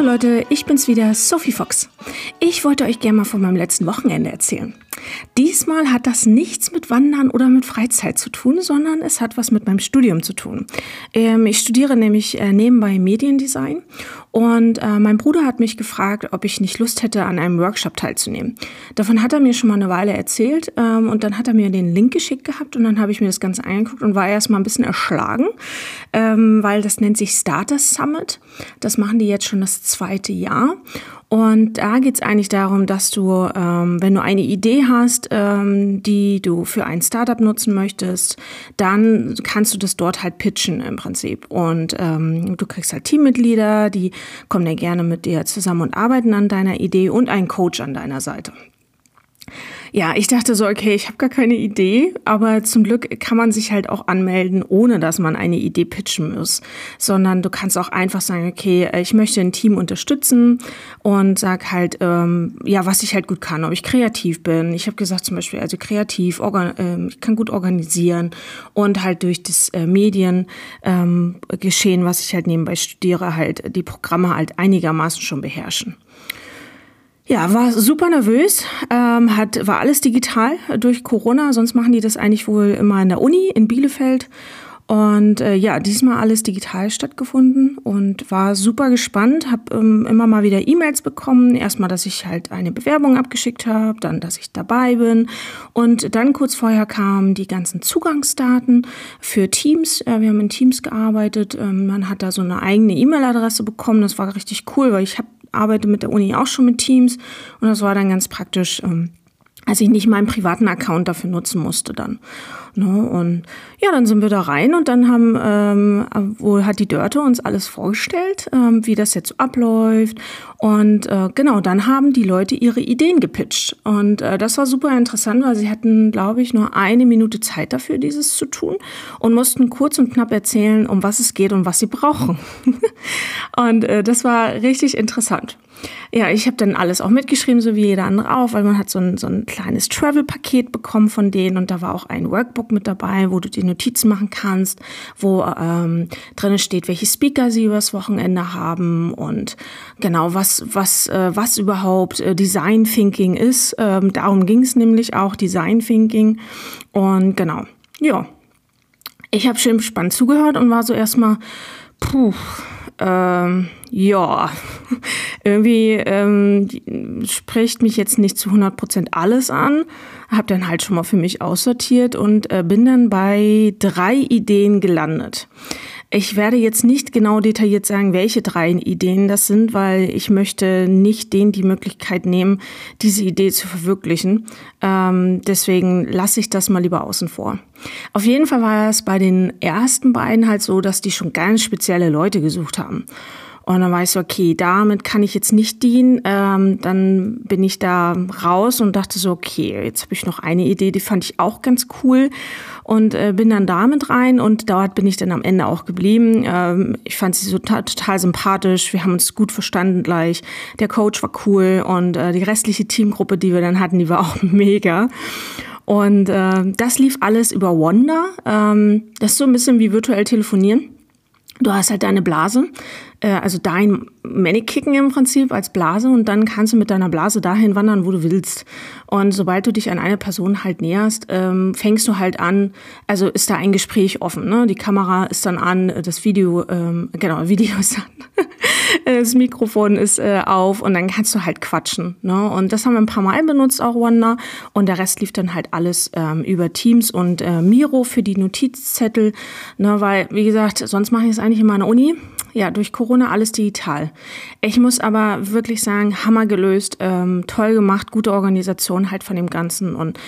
Hallo Leute, ich bin's wieder, Sophie Fox. Ich wollte euch gerne mal von meinem letzten Wochenende erzählen. Diesmal hat das nichts mit Wandern oder mit Freizeit zu tun, sondern es hat was mit meinem Studium zu tun. Ähm, ich studiere nämlich äh, nebenbei Mediendesign und äh, mein Bruder hat mich gefragt, ob ich nicht Lust hätte, an einem Workshop teilzunehmen. Davon hat er mir schon mal eine Weile erzählt ähm, und dann hat er mir den Link geschickt gehabt und dann habe ich mir das Ganze angeguckt und war erst mal ein bisschen erschlagen, ähm, weil das nennt sich Starter Summit. Das machen die jetzt schon das zweite Jahr. Und da geht es eigentlich darum, dass du, ähm, wenn du eine Idee hast, ähm, die du für ein Startup nutzen möchtest, dann kannst du das dort halt pitchen im Prinzip. Und ähm, du kriegst halt Teammitglieder, die kommen ja gerne mit dir zusammen und arbeiten an deiner Idee und einen Coach an deiner Seite. Ja, ich dachte so, okay, ich habe gar keine Idee, aber zum Glück kann man sich halt auch anmelden, ohne dass man eine Idee pitchen muss, sondern du kannst auch einfach sagen, okay, ich möchte ein Team unterstützen und sag halt, ähm, ja, was ich halt gut kann, ob ich kreativ bin. Ich habe gesagt zum Beispiel, also kreativ, organ äh, ich kann gut organisieren und halt durch das äh, Mediengeschehen, ähm, was ich halt nebenbei studiere, halt die Programme halt einigermaßen schon beherrschen. Ja, war super nervös, ähm, hat, war alles digital durch Corona, sonst machen die das eigentlich wohl immer in der Uni in Bielefeld. Und äh, ja, diesmal alles digital stattgefunden und war super gespannt, habe ähm, immer mal wieder E-Mails bekommen. Erstmal, dass ich halt eine Bewerbung abgeschickt habe, dann, dass ich dabei bin. Und dann kurz vorher kamen die ganzen Zugangsdaten für Teams. Äh, wir haben in Teams gearbeitet. Ähm, man hat da so eine eigene E-Mail-Adresse bekommen. Das war richtig cool, weil ich habe arbeite mit der Uni auch schon mit Teams. Und das war dann ganz praktisch, ähm, als ich nicht meinen privaten Account dafür nutzen musste dann. Ne? Und ja, dann sind wir da rein und dann haben ähm, wohl hat die Dörte uns alles vorgestellt, ähm, wie das jetzt so abläuft. Und äh, genau, dann haben die Leute ihre Ideen gepitcht. Und äh, das war super interessant, weil sie hatten, glaube ich, nur eine Minute Zeit dafür, dieses zu tun und mussten kurz und knapp erzählen, um was es geht und was sie brauchen. und äh, das war richtig interessant. Ja, ich habe dann alles auch mitgeschrieben, so wie jeder andere auch, weil man hat so ein, so ein kleines Travel-Paket bekommen von denen und da war auch ein Workbook mit dabei, wo du die Notizen machen kannst, wo ähm, drin steht, welche Speaker sie übers Wochenende haben und genau, was, was, äh, was überhaupt äh, Design Thinking ist. Ähm, darum ging es nämlich auch, Design Thinking. Und genau, ja. Ich habe schön spannend zugehört und war so erstmal, puh, ähm, ja, irgendwie ähm, spricht mich jetzt nicht zu 100% alles an. Habe dann halt schon mal für mich aussortiert und äh, bin dann bei drei Ideen gelandet. Ich werde jetzt nicht genau detailliert sagen, welche drei Ideen das sind, weil ich möchte nicht denen die Möglichkeit nehmen, diese Idee zu verwirklichen. Ähm, deswegen lasse ich das mal lieber außen vor. Auf jeden Fall war es bei den ersten beiden halt so, dass die schon ganz spezielle Leute gesucht haben. Und dann war ich so, okay, damit kann ich jetzt nicht dienen. Ähm, dann bin ich da raus und dachte so, okay, jetzt habe ich noch eine Idee, die fand ich auch ganz cool und äh, bin dann damit rein und dort bin ich dann am Ende auch geblieben. Ähm, ich fand sie so total sympathisch, wir haben uns gut verstanden gleich. Der Coach war cool und äh, die restliche Teamgruppe, die wir dann hatten, die war auch mega. Und äh, das lief alles über Wanda. Ähm, das ist so ein bisschen wie virtuell telefonieren. Du hast halt deine Blase, äh, also dein Manikicken im Prinzip als Blase und dann kannst du mit deiner Blase dahin wandern, wo du willst. Und sobald du dich an eine Person halt näherst, ähm, fängst du halt an, also ist da ein Gespräch offen. Ne? Die Kamera ist dann an, das Video, ähm, genau, Video ist an. das Mikrofon ist äh, auf und dann kannst du halt quatschen. Ne? Und das haben wir ein paar Mal benutzt, auch Wanda. Und der Rest lief dann halt alles ähm, über Teams und äh, Miro für die Notizzettel. Ne? Weil, wie gesagt, sonst mache ich es eigentlich in meiner Uni. Ja, durch Corona alles digital. Ich muss aber wirklich sagen, Hammer gelöst, ähm, toll gemacht, gute Organisation halt von dem Ganzen und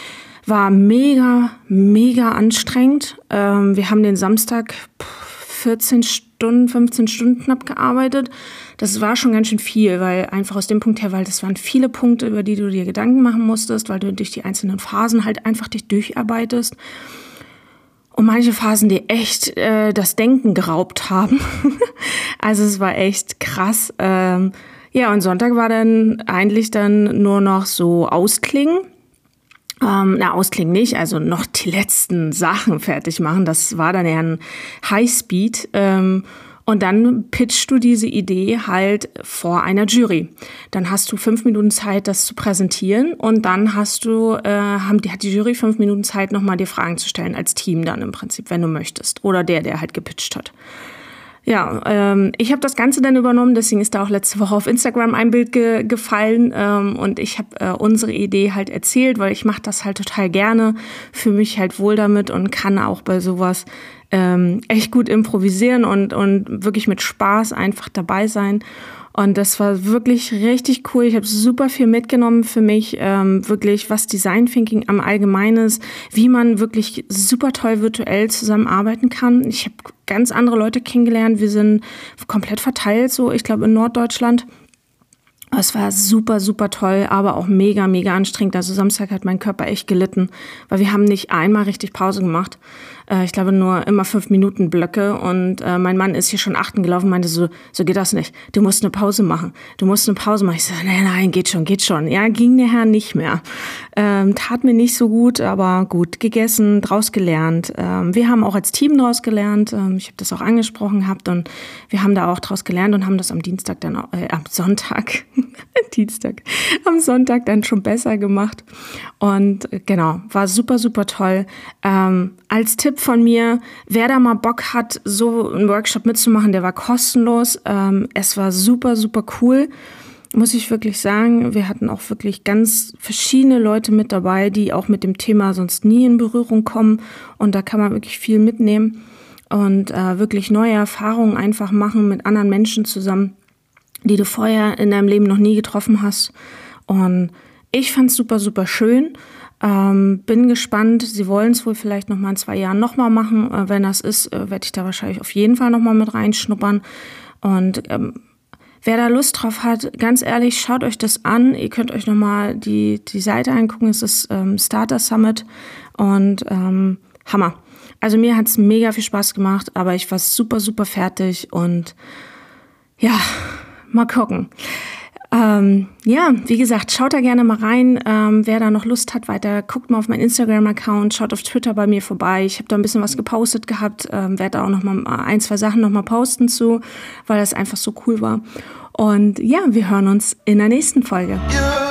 war mega, mega anstrengend. Ähm, wir haben den Samstag 14 Stunden, 15 Stunden knapp gearbeitet. Das war schon ganz schön viel, weil einfach aus dem Punkt her, weil das waren viele Punkte, über die du dir Gedanken machen musstest, weil du durch die einzelnen Phasen halt einfach dich durcharbeitest. Und manche Phasen, die echt äh, das Denken geraubt haben. also es war echt krass. Ähm, ja, und Sonntag war dann eigentlich dann nur noch so Ausklingen. Ähm, na, ausklingen nicht, also noch die letzten Sachen fertig machen. Das war dann eher ein Highspeed. Ähm, Und dann pitchst du diese Idee halt vor einer Jury. Dann hast du fünf Minuten Zeit, das zu präsentieren und dann hast du, äh, haben die, hat die Jury fünf Minuten Zeit, nochmal dir Fragen zu stellen, als Team dann im Prinzip, wenn du möchtest. Oder der, der halt gepitcht hat. Ja, ähm, ich habe das Ganze dann übernommen, deswegen ist da auch letzte Woche auf Instagram ein Bild ge gefallen ähm, und ich habe äh, unsere Idee halt erzählt, weil ich mache das halt total gerne, fühle mich halt wohl damit und kann auch bei sowas ähm, echt gut improvisieren und, und wirklich mit Spaß einfach dabei sein. Und das war wirklich richtig cool. Ich habe super viel mitgenommen für mich, ähm, wirklich was Design Thinking am Allgemeinen ist, wie man wirklich super toll virtuell zusammenarbeiten kann. Ich habe ganz andere Leute kennengelernt. Wir sind komplett verteilt, so ich glaube in Norddeutschland. Es war super, super toll, aber auch mega, mega anstrengend. Also Samstag hat mein Körper echt gelitten, weil wir haben nicht einmal richtig Pause gemacht. Äh, ich glaube nur immer fünf Minuten Blöcke und äh, mein Mann ist hier schon achten gelaufen, meinte so, so geht das nicht. Du musst eine Pause machen. Du musst eine Pause machen. Ich so, nein, nein, geht schon, geht schon. Ja, ging der Herr nicht mehr. Ähm, tat mir nicht so gut, aber gut gegessen, draus gelernt. Ähm, wir haben auch als Team draus gelernt. Ähm, ich habe das auch angesprochen gehabt und wir haben da auch draus gelernt und haben das am Dienstag dann, äh, am Sonntag, Dienstag, am Sonntag dann schon besser gemacht. Und äh, genau, war super, super toll. Ähm, als Tipp von mir, wer da mal Bock hat, so einen Workshop mitzumachen, der war kostenlos. Ähm, es war super, super cool, muss ich wirklich sagen. Wir hatten auch wirklich ganz verschiedene Leute mit dabei, die auch mit dem Thema sonst nie in Berührung kommen. Und da kann man wirklich viel mitnehmen und äh, wirklich neue Erfahrungen einfach machen mit anderen Menschen zusammen, die du vorher in deinem Leben noch nie getroffen hast. Und ich fand es super, super schön. Ähm, bin gespannt. Sie wollen es wohl vielleicht noch mal in zwei Jahren noch mal machen. Äh, wenn das ist, äh, werde ich da wahrscheinlich auf jeden Fall noch mal mit reinschnuppern. Und ähm, wer da Lust drauf hat, ganz ehrlich, schaut euch das an. Ihr könnt euch noch mal die, die Seite angucken. Es ist ähm, Starter Summit und ähm, Hammer. Also mir hat es mega viel Spaß gemacht, aber ich war super, super fertig und ja, mal gucken. Ähm, ja, wie gesagt, schaut da gerne mal rein. Ähm, wer da noch Lust hat, weiter, guckt mal auf meinen Instagram-Account, schaut auf Twitter bei mir vorbei. Ich habe da ein bisschen was gepostet gehabt, ähm, werde da auch noch mal ein, zwei Sachen noch mal posten zu, weil das einfach so cool war. Und ja, wir hören uns in der nächsten Folge. Yeah.